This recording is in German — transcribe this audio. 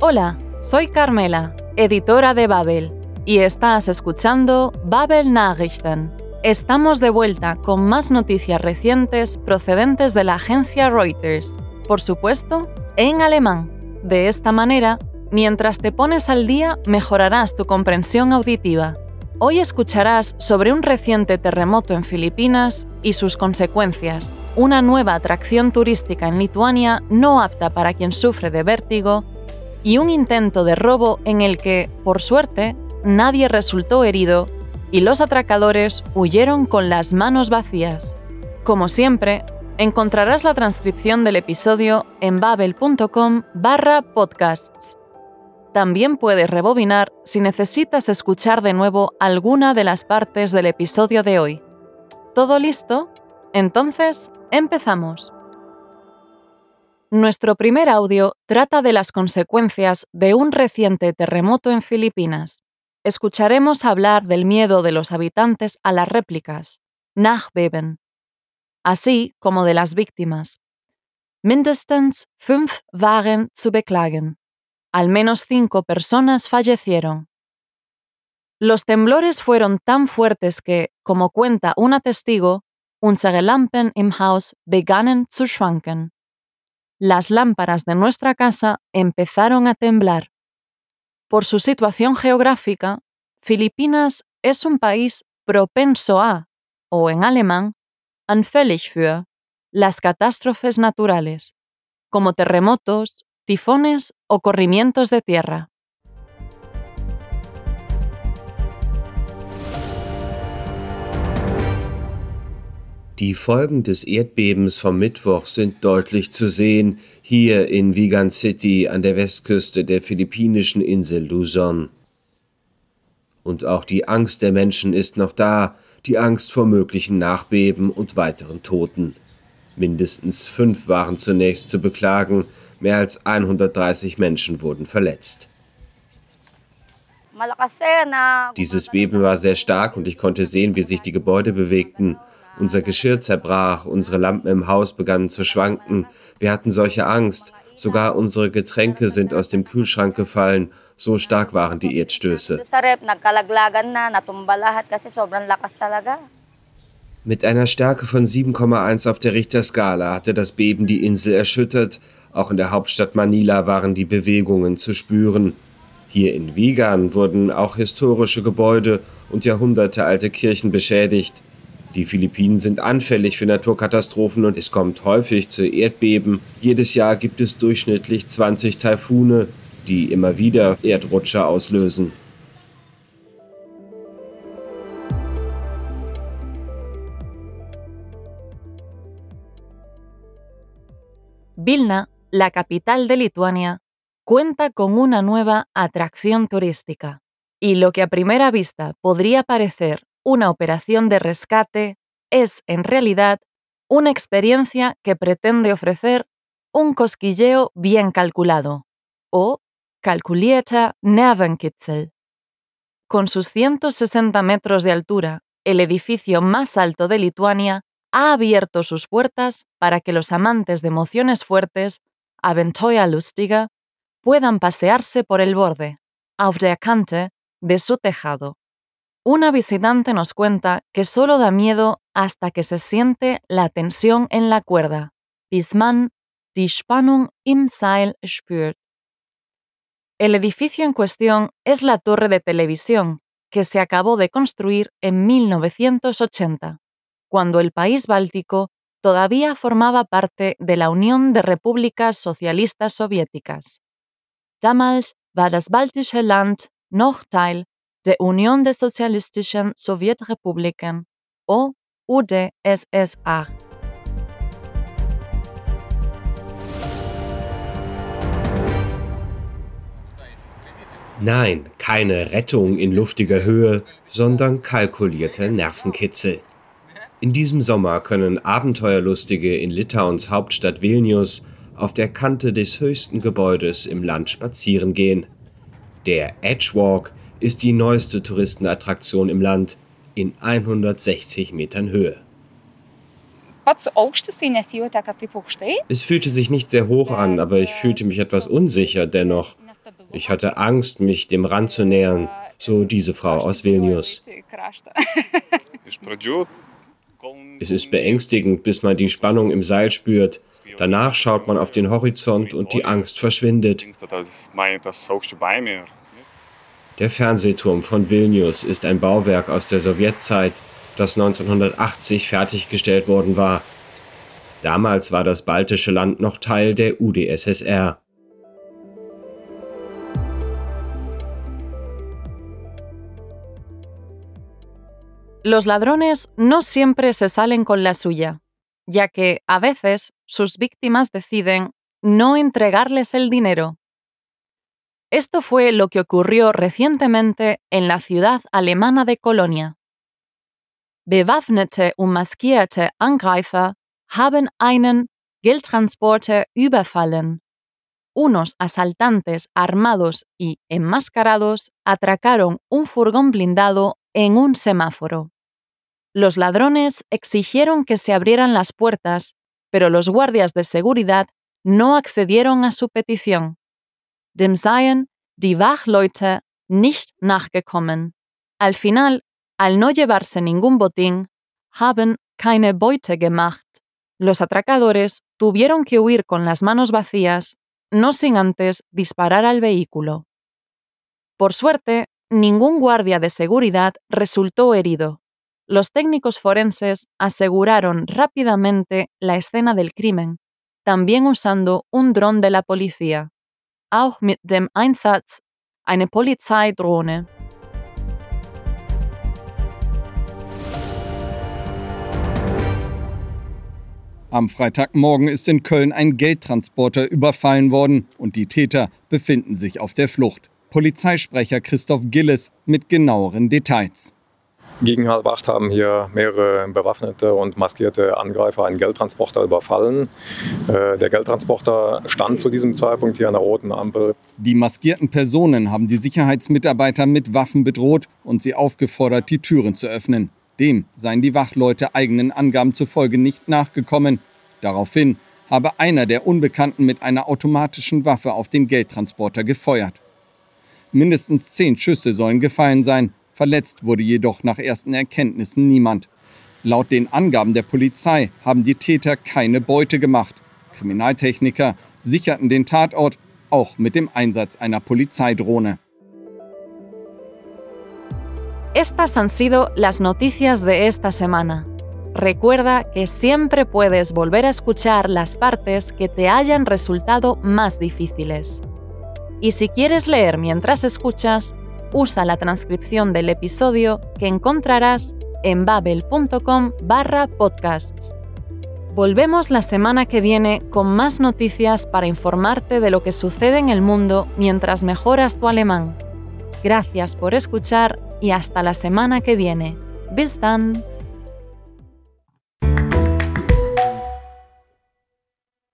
Hola, soy Carmela, editora de Babel, y estás escuchando Babel Nachrichten. Estamos de vuelta con más noticias recientes procedentes de la agencia Reuters, por supuesto, en alemán. De esta manera, mientras te pones al día, mejorarás tu comprensión auditiva. Hoy escucharás sobre un reciente terremoto en Filipinas y sus consecuencias, una nueva atracción turística en Lituania no apta para quien sufre de vértigo y un intento de robo en el que, por suerte, nadie resultó herido y los atracadores huyeron con las manos vacías. Como siempre, encontrarás la transcripción del episodio en babel.com barra podcasts. También puedes rebobinar si necesitas escuchar de nuevo alguna de las partes del episodio de hoy. ¿Todo listo? Entonces, empezamos. Nuestro primer audio trata de las consecuencias de un reciente terremoto en Filipinas. Escucharemos hablar del miedo de los habitantes a las réplicas, Nachbeben, así como de las víctimas. Mindestens fünf waren zu beklagen. Al menos cinco personas fallecieron. Los temblores fueron tan fuertes que, como cuenta una testigo, unsere Lampen im Haus begannen zu schwanken las lámparas de nuestra casa empezaron a temblar. Por su situación geográfica, Filipinas es un país propenso a, o en alemán, anfällig für, las catástrofes naturales, como terremotos, tifones o corrimientos de tierra. Die Folgen des Erdbebens vom Mittwoch sind deutlich zu sehen, hier in Vigan City an der Westküste der philippinischen Insel Luzon. Und auch die Angst der Menschen ist noch da, die Angst vor möglichen Nachbeben und weiteren Toten. Mindestens fünf waren zunächst zu beklagen, mehr als 130 Menschen wurden verletzt. Dieses Beben war sehr stark und ich konnte sehen, wie sich die Gebäude bewegten. Unser Geschirr zerbrach, unsere Lampen im Haus begannen zu schwanken. Wir hatten solche Angst. Sogar unsere Getränke sind aus dem Kühlschrank gefallen. So stark waren die Erdstöße. Mit einer Stärke von 7,1 auf der Richterskala hatte das Beben die Insel erschüttert. Auch in der Hauptstadt Manila waren die Bewegungen zu spüren. Hier in Vigan wurden auch historische Gebäude und jahrhundertealte Kirchen beschädigt. Die Philippinen sind anfällig für Naturkatastrophen und es kommt häufig zu Erdbeben. Jedes Jahr gibt es durchschnittlich 20 Taifune, die immer wieder Erdrutscher auslösen. Vilna, la capital de Lituania, cuenta con una nueva atracción turística. Y lo que a primera vista podría parecer una operación de rescate es, en realidad, una experiencia que pretende ofrecer un cosquilleo bien calculado, o calculierter Nervenkitzel. Con sus 160 metros de altura, el edificio más alto de Lituania ha abierto sus puertas para que los amantes de emociones fuertes, Abenteuerlustige, puedan pasearse por el borde, auf der Kante, de su tejado. Una visitante nos cuenta que solo da miedo hasta que se siente la tensión en la cuerda, bis die Spannung im Seil spürt. El edificio en cuestión es la torre de televisión, que se acabó de construir en 1980, cuando el país báltico todavía formaba parte de la Unión de Repúblicas Socialistas Soviéticas. Damals war das baltische Land noch Teil der Union des Sozialistischen Sowjetrepubliken UdSSR. Nein, keine Rettung in luftiger Höhe, sondern kalkulierte Nervenkitzel. In diesem Sommer können Abenteuerlustige in Litauens Hauptstadt Vilnius auf der Kante des höchsten Gebäudes im Land spazieren gehen. Der Edgewalk ist die neueste Touristenattraktion im Land in 160 Metern Höhe. Es fühlte sich nicht sehr hoch an, aber ich fühlte mich etwas unsicher dennoch. Ich hatte Angst, mich dem Rand zu nähern, so diese Frau aus Vilnius. Es ist beängstigend, bis man die Spannung im Seil spürt. Danach schaut man auf den Horizont und die Angst verschwindet. Der Fernsehturm von Vilnius ist ein Bauwerk aus der Sowjetzeit, das 1980 fertiggestellt worden war. Damals war das baltische Land noch Teil der UdSSR. Los ladrones no siempre se salen con la suya, ya que a veces sus víctimas deciden no entregarles el dinero. Esto fue lo que ocurrió recientemente en la ciudad alemana de Colonia. Bewaffnete und maskierte Angreifer haben einen Geldtransporter überfallen. Unos asaltantes armados y enmascarados atracaron un furgón blindado en un semáforo. Los ladrones exigieron que se abrieran las puertas, pero los guardias de seguridad no accedieron a su petición. Dem seien die Wachleute nicht nachgekommen. Al final, al no llevarse ningún botín, haben keine Beute gemacht. Los atracadores tuvieron que huir con las manos vacías, no sin antes disparar al vehículo. Por suerte, ningún guardia de seguridad resultó herido. Los técnicos forenses aseguraron rápidamente la escena del crimen, también usando un dron de la policía, auch mit dem Einsatz eine Polizeidrohne. Am Freitagmorgen ist in Köln ein Geldtransporter überfallen worden und die Täter befinden sich auf der Flucht. Polizeisprecher Christoph Gilles mit genaueren Details. Gegen halb acht haben hier mehrere bewaffnete und maskierte Angreifer einen Geldtransporter überfallen. Äh, der Geldtransporter stand zu diesem Zeitpunkt hier an der roten Ampel. Die maskierten Personen haben die Sicherheitsmitarbeiter mit Waffen bedroht und sie aufgefordert, die Türen zu öffnen. Dem seien die Wachleute eigenen Angaben zufolge nicht nachgekommen. Daraufhin habe einer der Unbekannten mit einer automatischen Waffe auf den Geldtransporter gefeuert. Mindestens zehn Schüsse sollen gefallen sein. Verletzt wurde jedoch nach ersten Erkenntnissen niemand. Laut den Angaben der Polizei haben die Täter keine Beute gemacht. Kriminaltechniker sicherten den Tatort auch mit dem Einsatz einer Polizeidrohne. Estas han sido las noticias de esta semana. Recuerda que siempre puedes volver a escuchar las partes que te hayan resultado más difíciles. Y si quieres leer mientras escuchas, usa la transcripción del episodio que encontrarás en babel.com barra podcasts. Volvemos la semana que viene con más noticias para informarte de lo que sucede en el mundo mientras mejoras tu alemán. Gracias por escuchar y hasta la semana que viene. Bis dann!